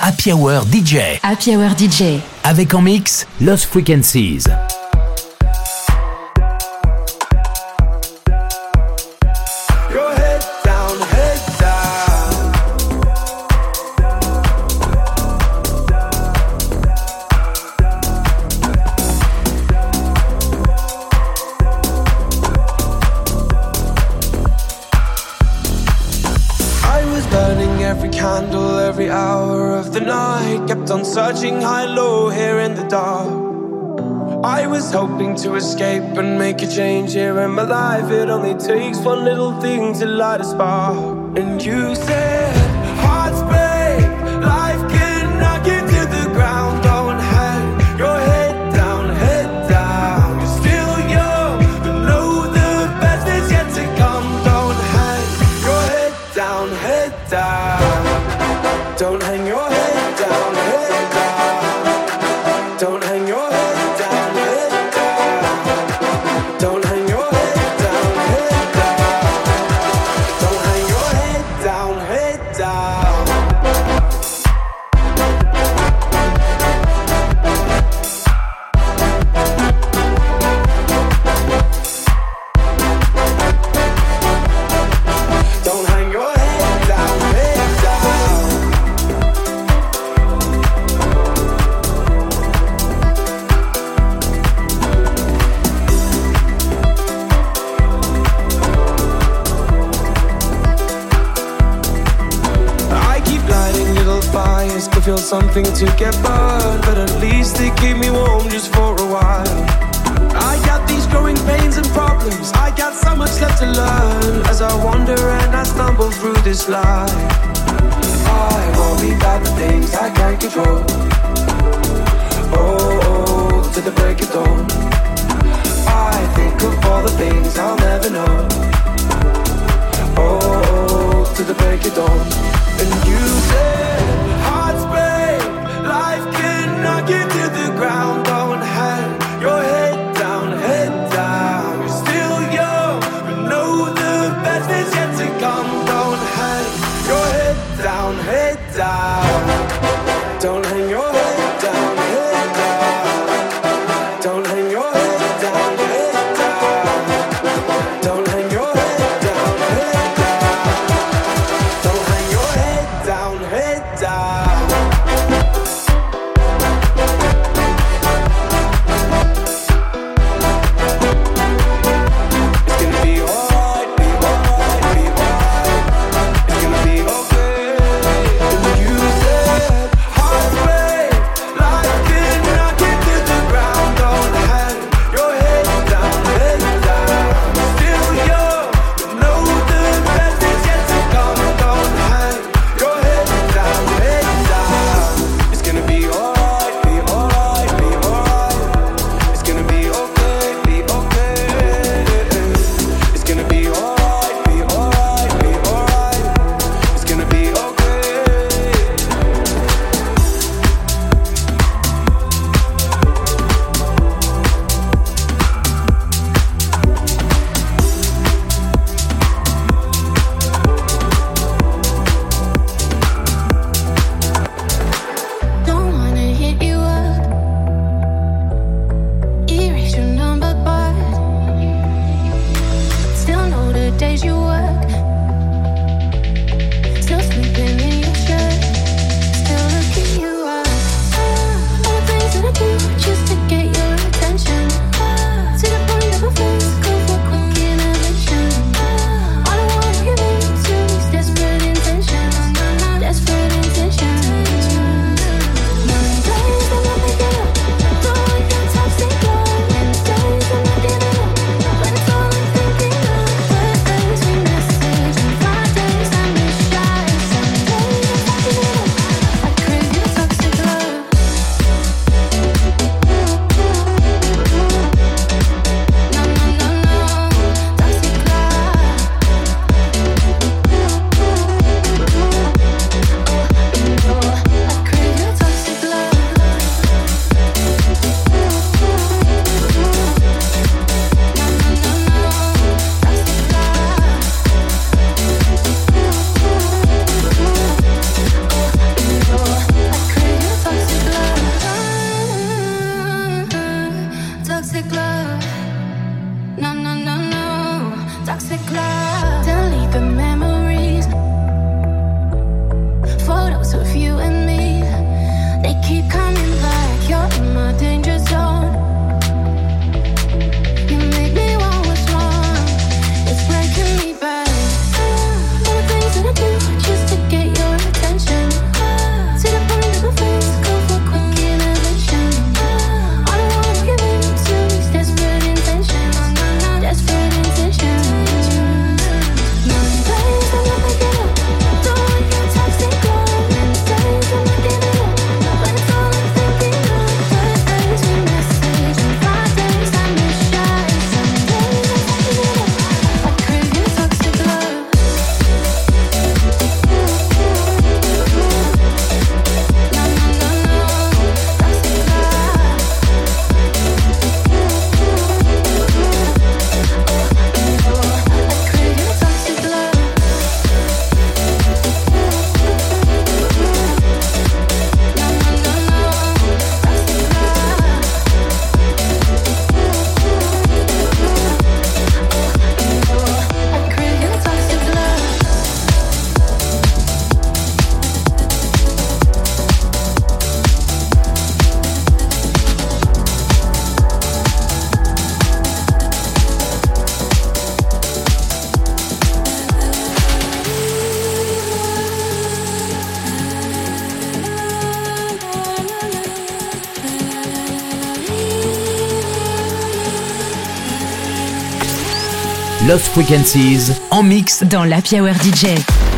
Happy Hour DJ. Happy Hour DJ. Avec en mix Lost Frequencies. change here in my life. It only takes one little thing to light a spark. And you said. to get burned, but at least they keep me warm just for a while. I got these growing pains and problems. I got so much left to learn as I wander and I stumble through this life. Lost Frequencies en mix dans la Hour DJ.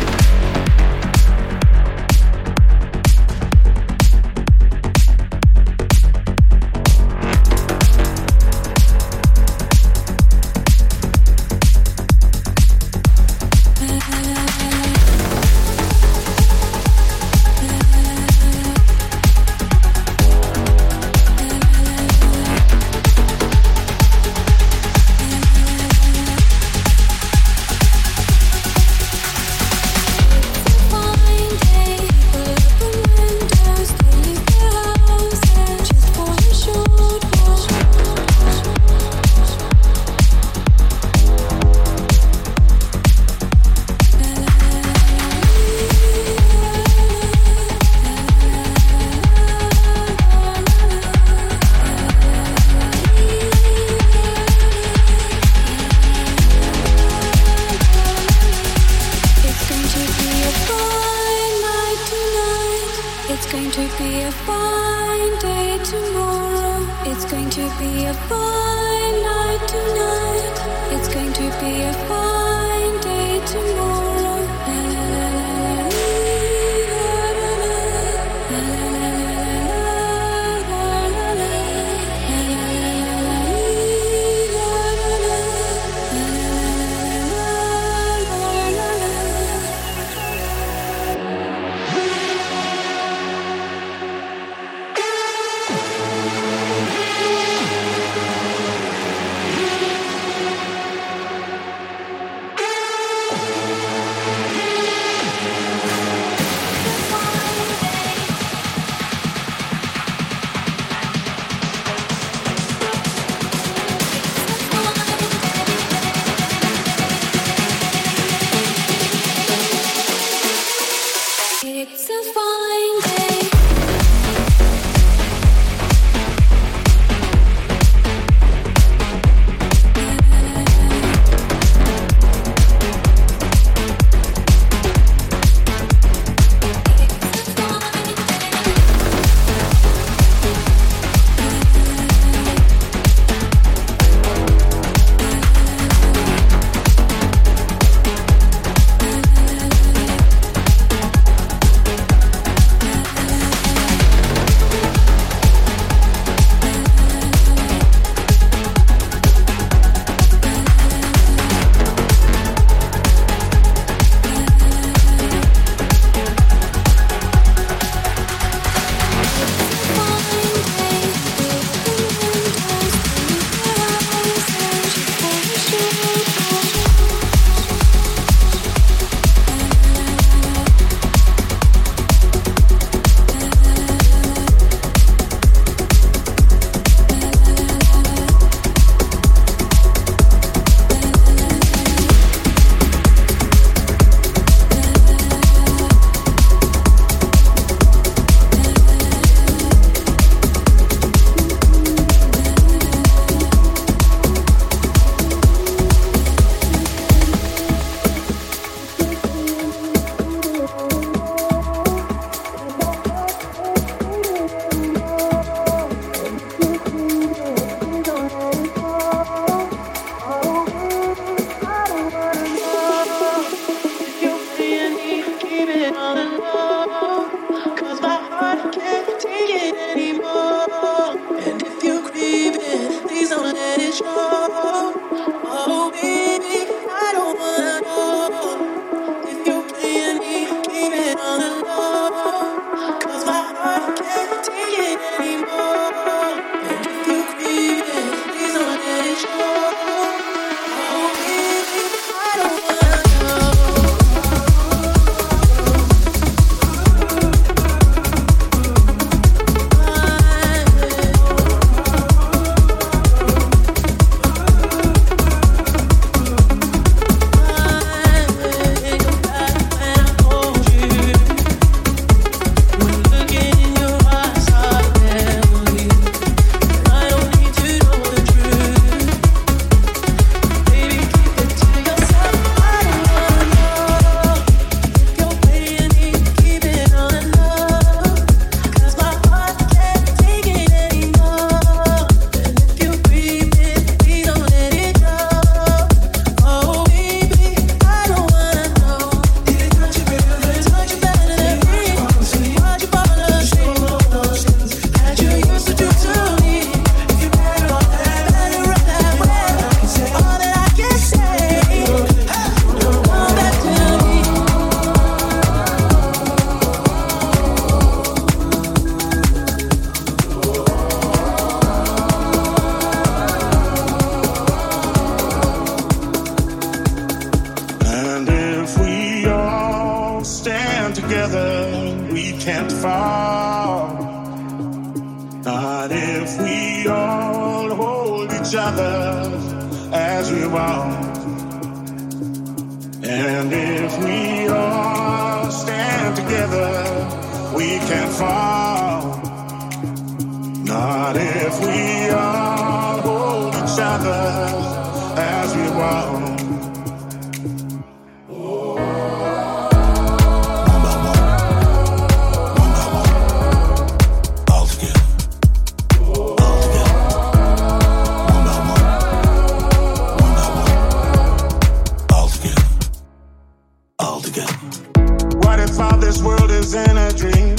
this world is in a dream.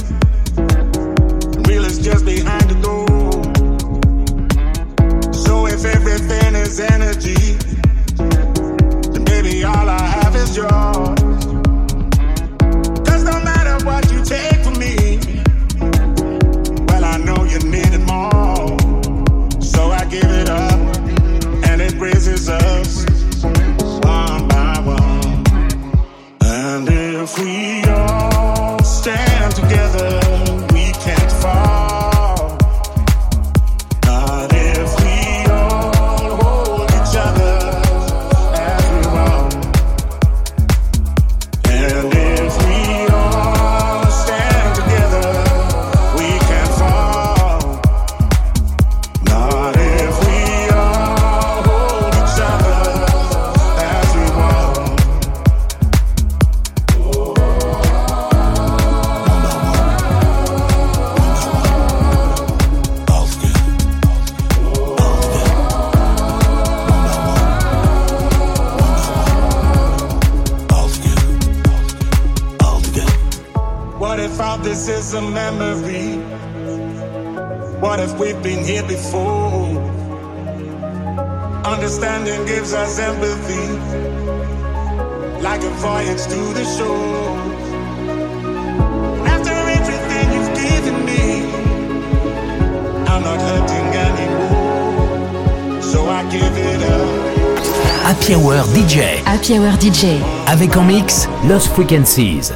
Real is just behind the door. So if everything is energy, then baby, all I have is yours. Avec en mix Lost Frequencies.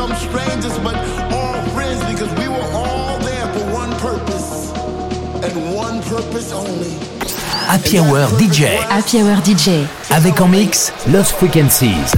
some strangers, but all friends because we were all there for one purpose and one purpose only. Happy Hour DJ. Happy Hour DJ. Avec en mix Lost Frequencies.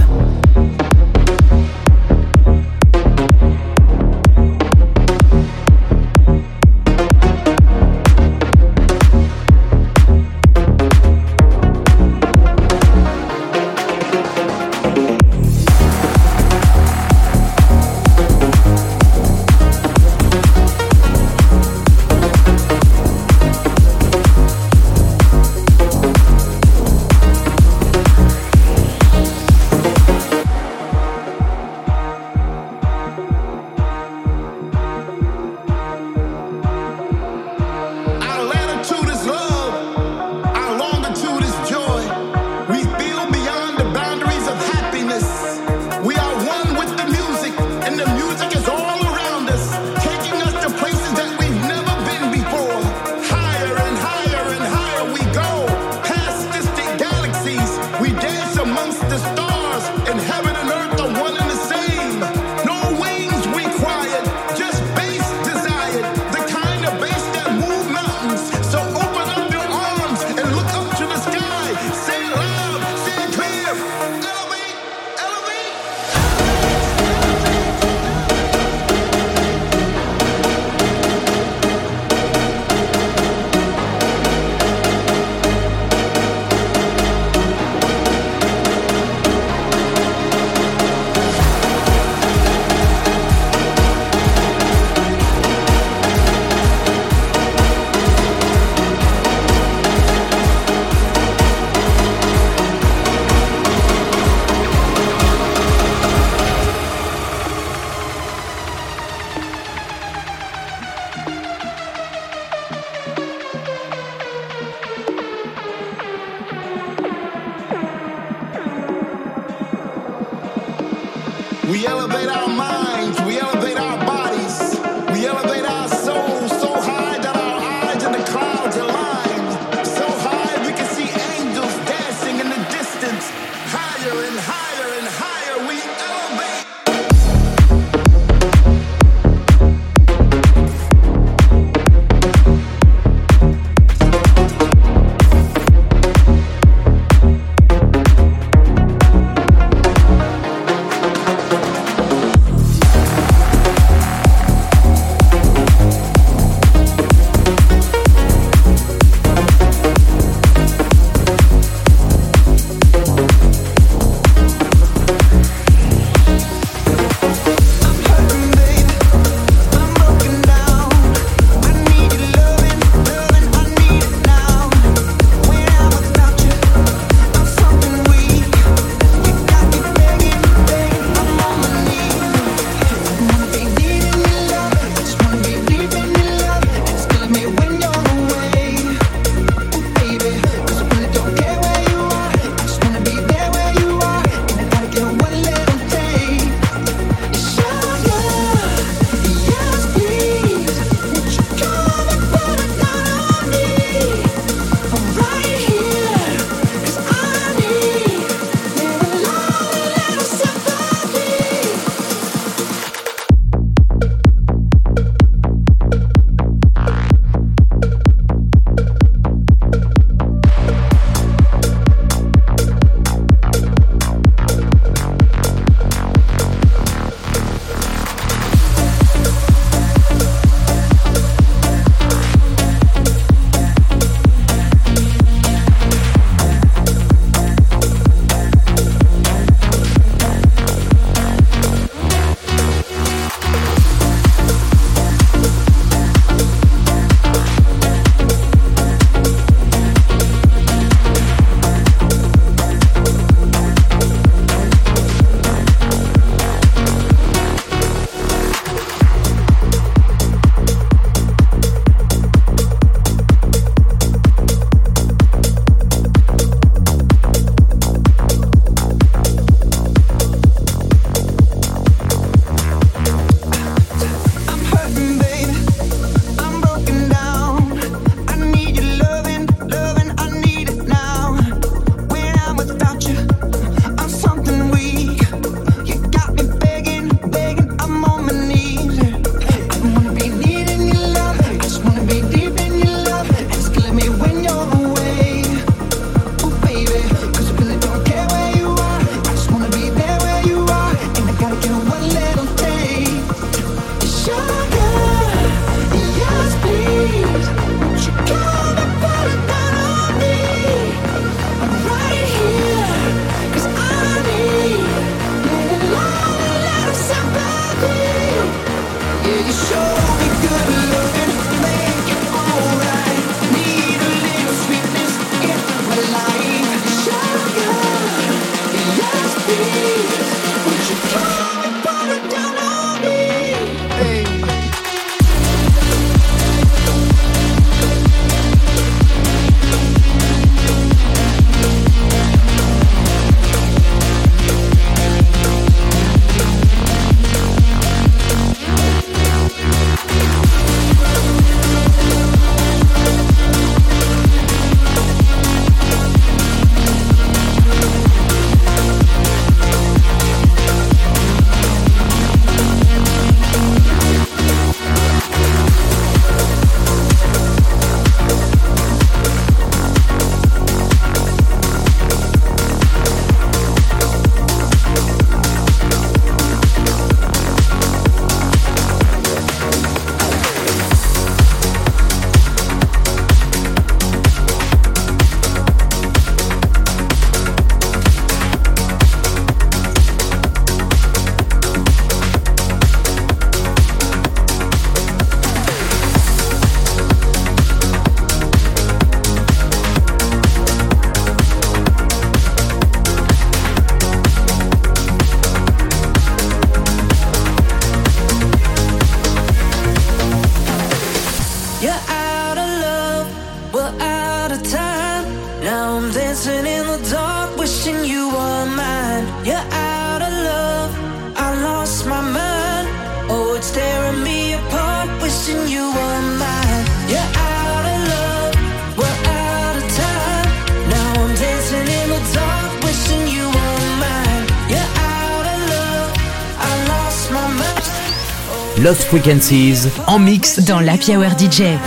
Lost Frequencies en mix dans la Hour DJ.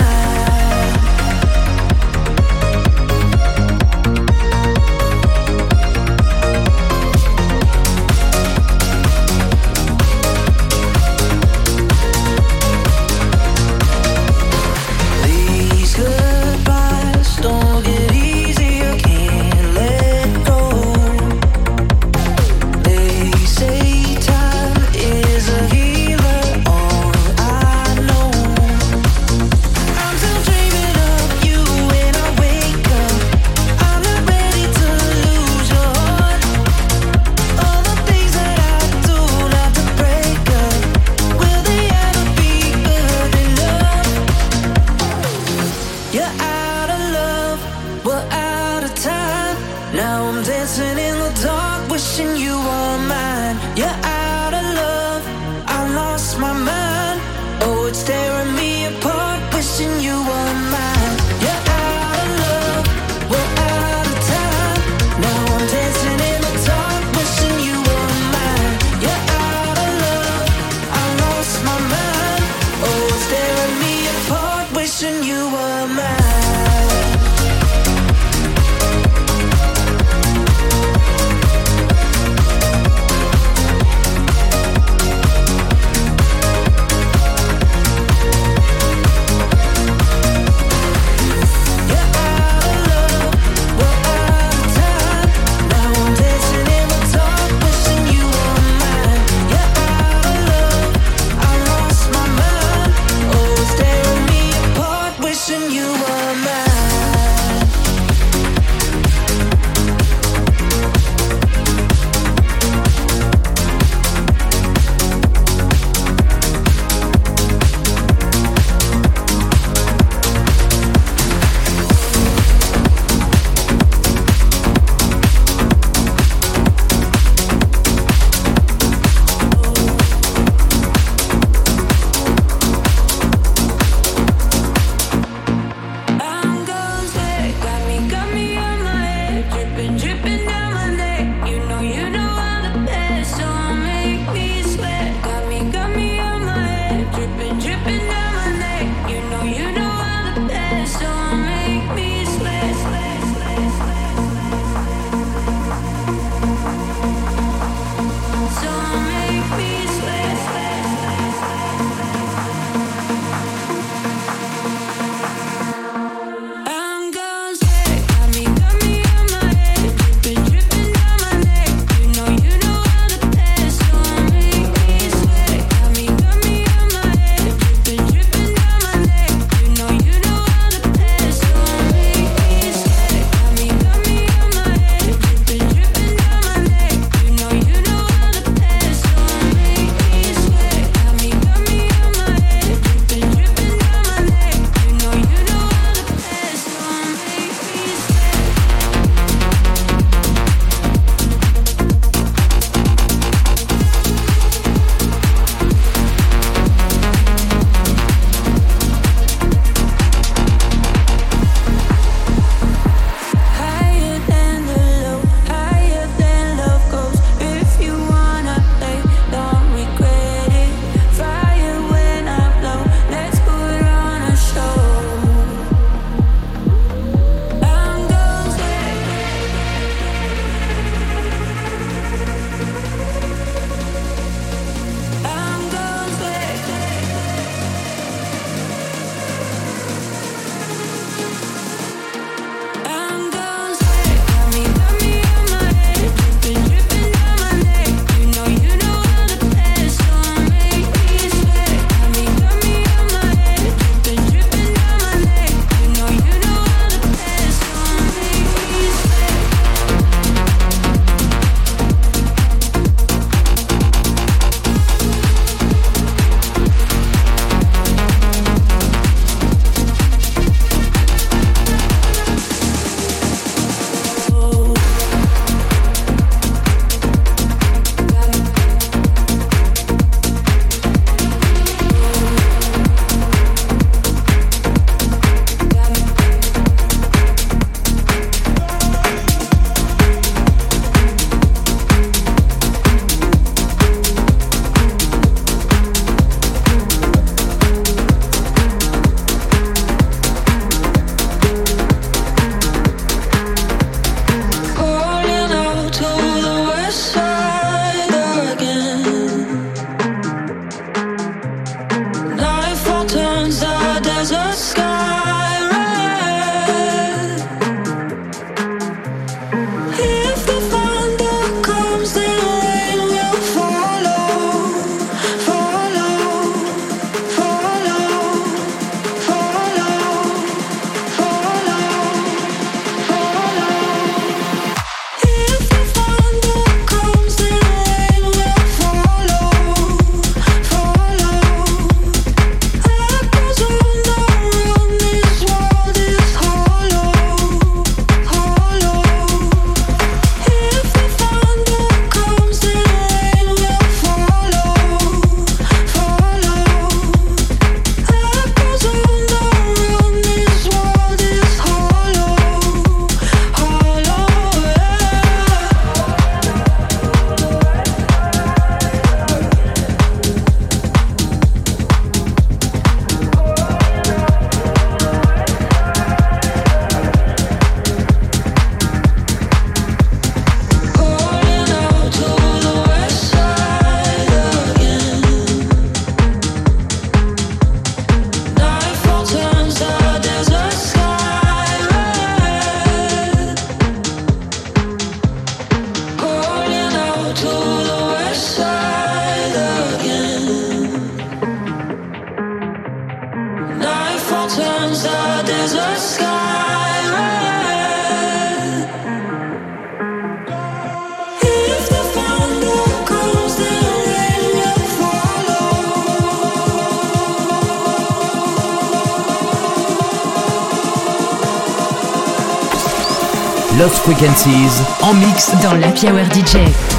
En mix dans la DJ.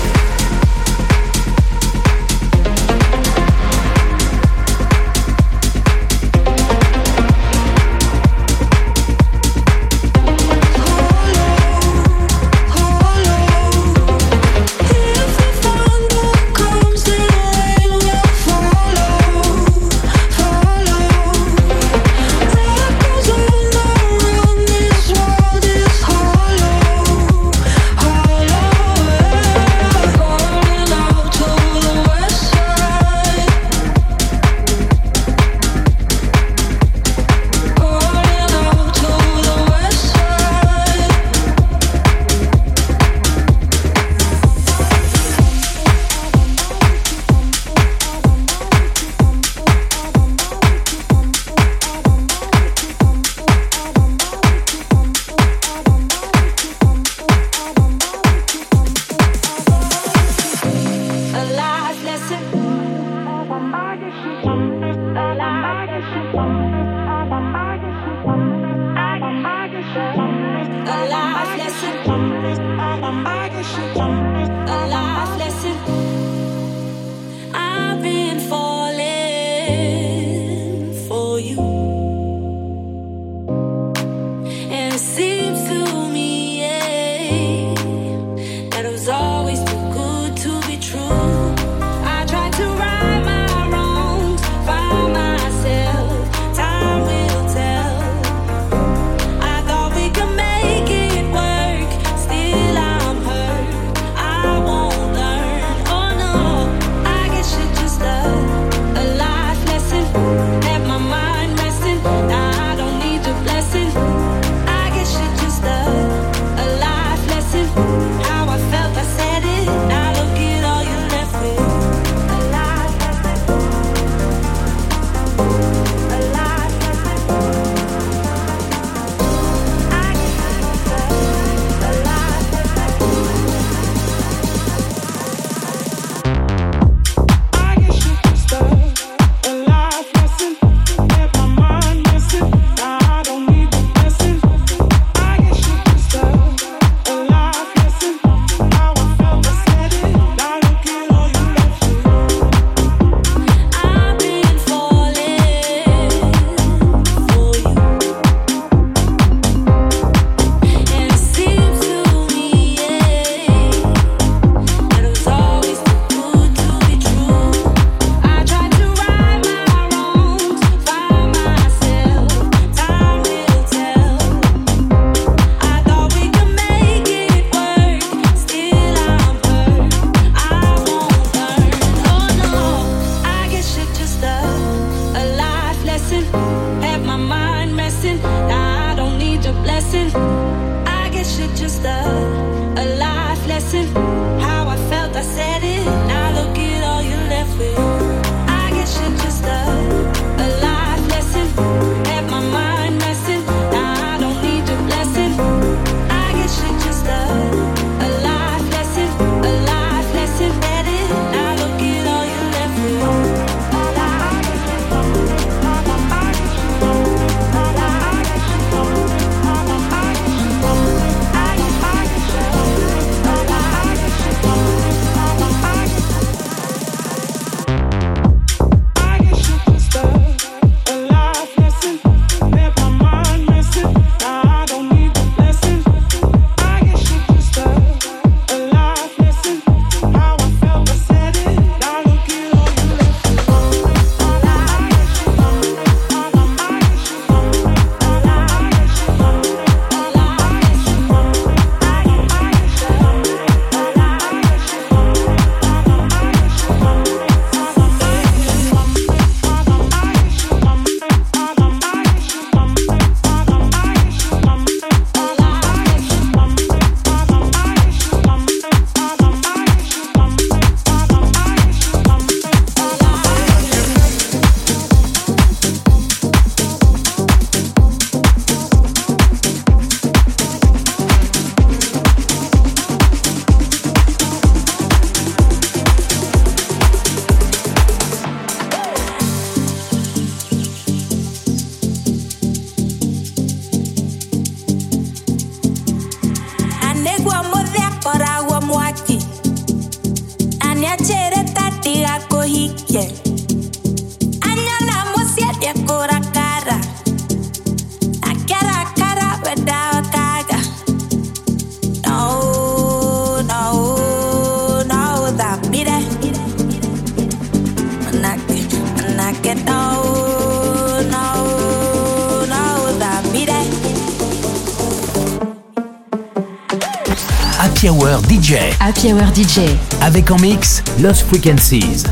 Happy Hour DJ. Avec en mix Lost Frequencies.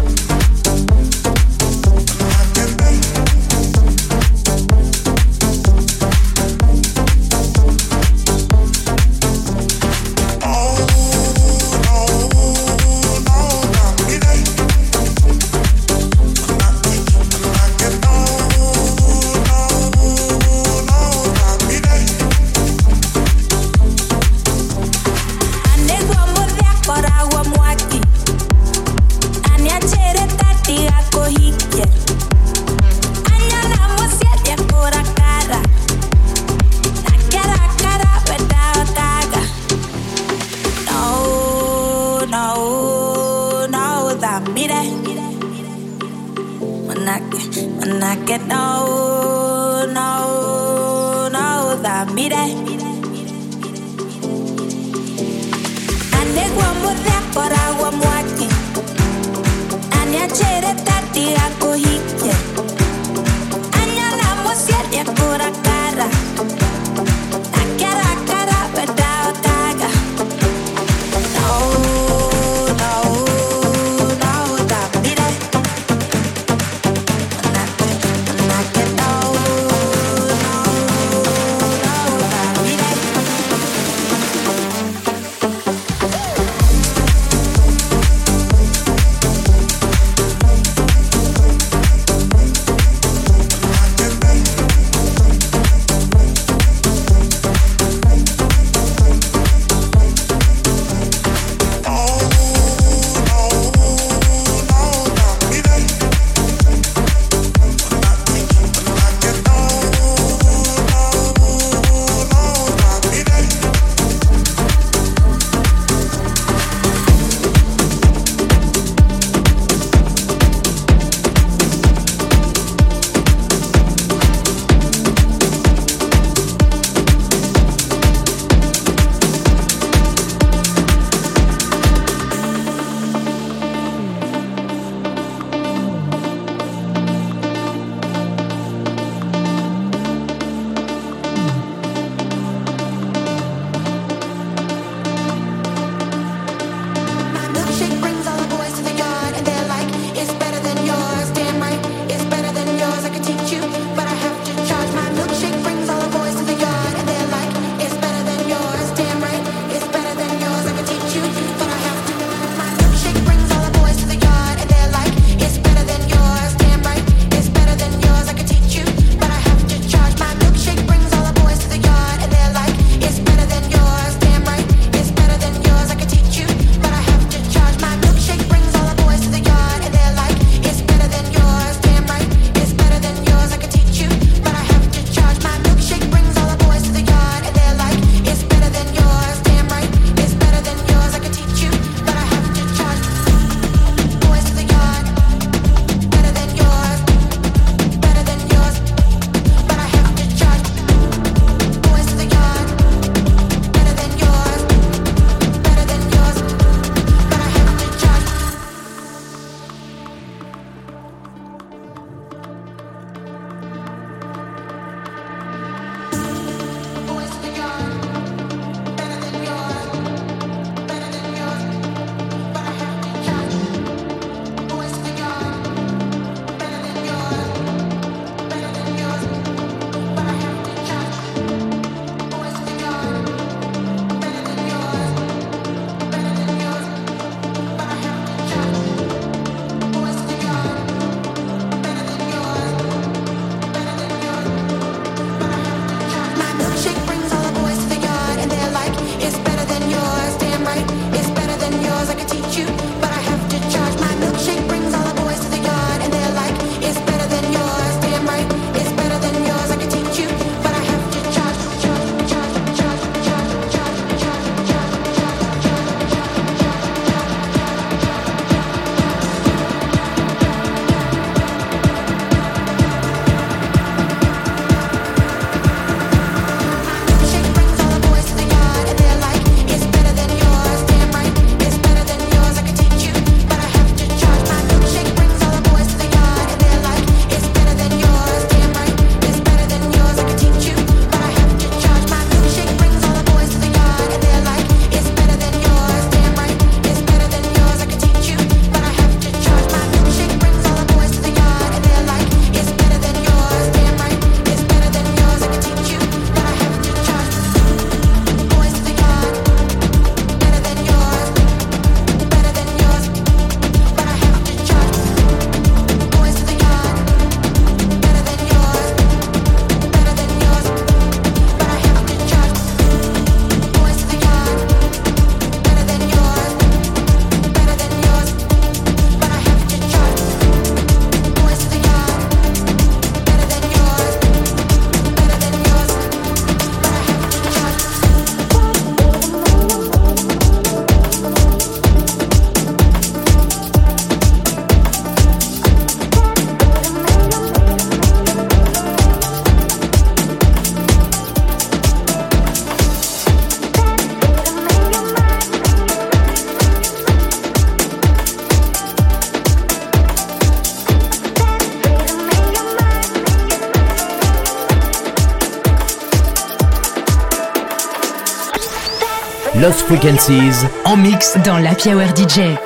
Lost Frequencies en mix dans la Hour DJ.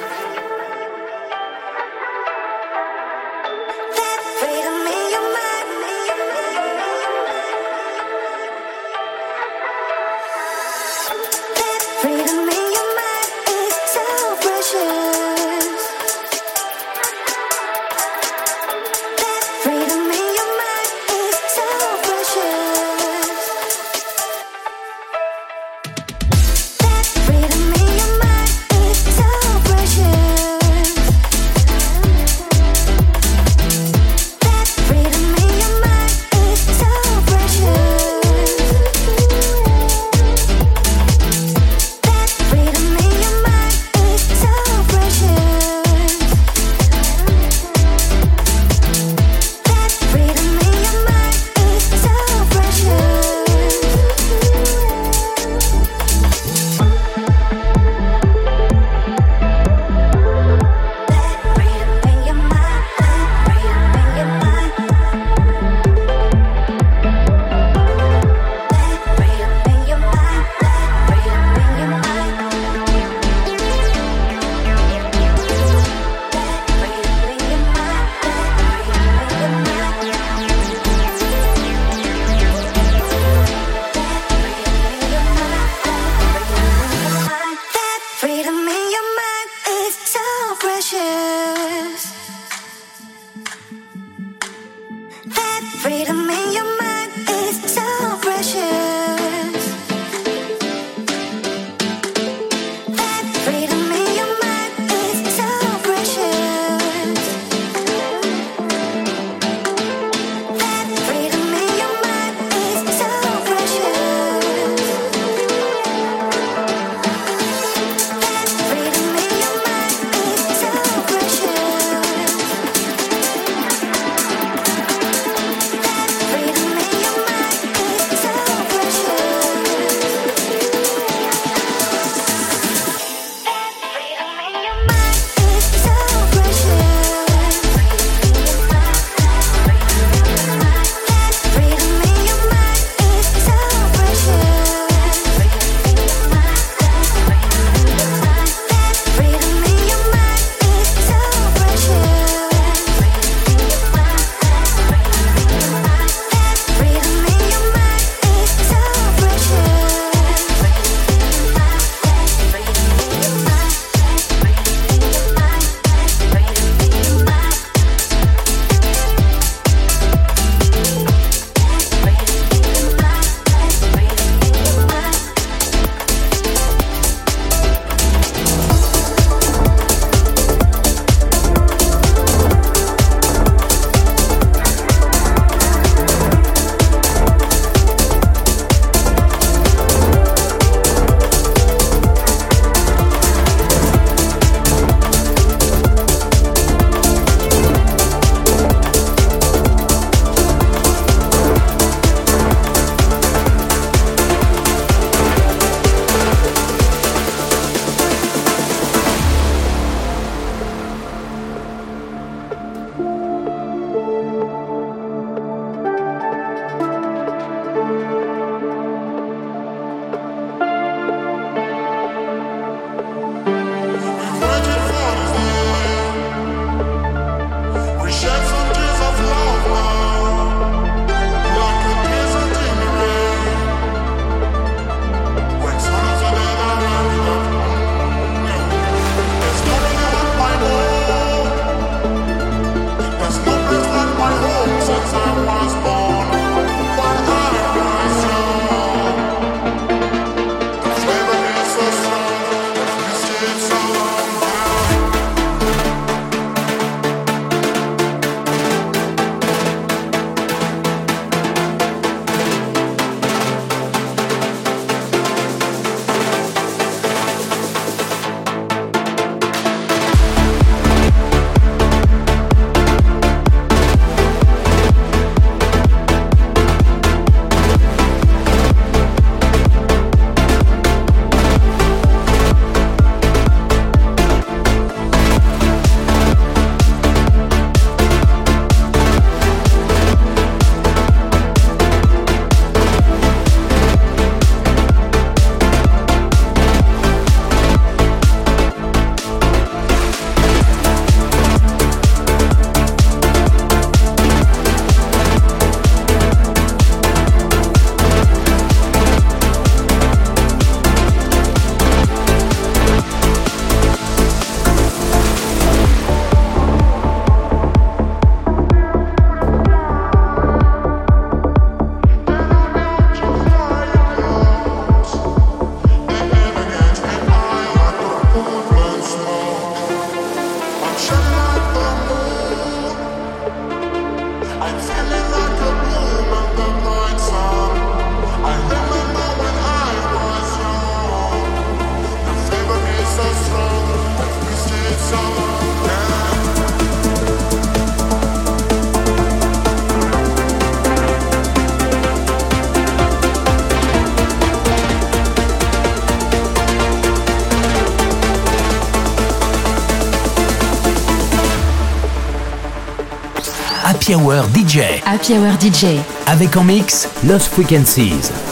Happy Hour DJ. Happy Hour DJ. Avec en mix Lost Frequencies.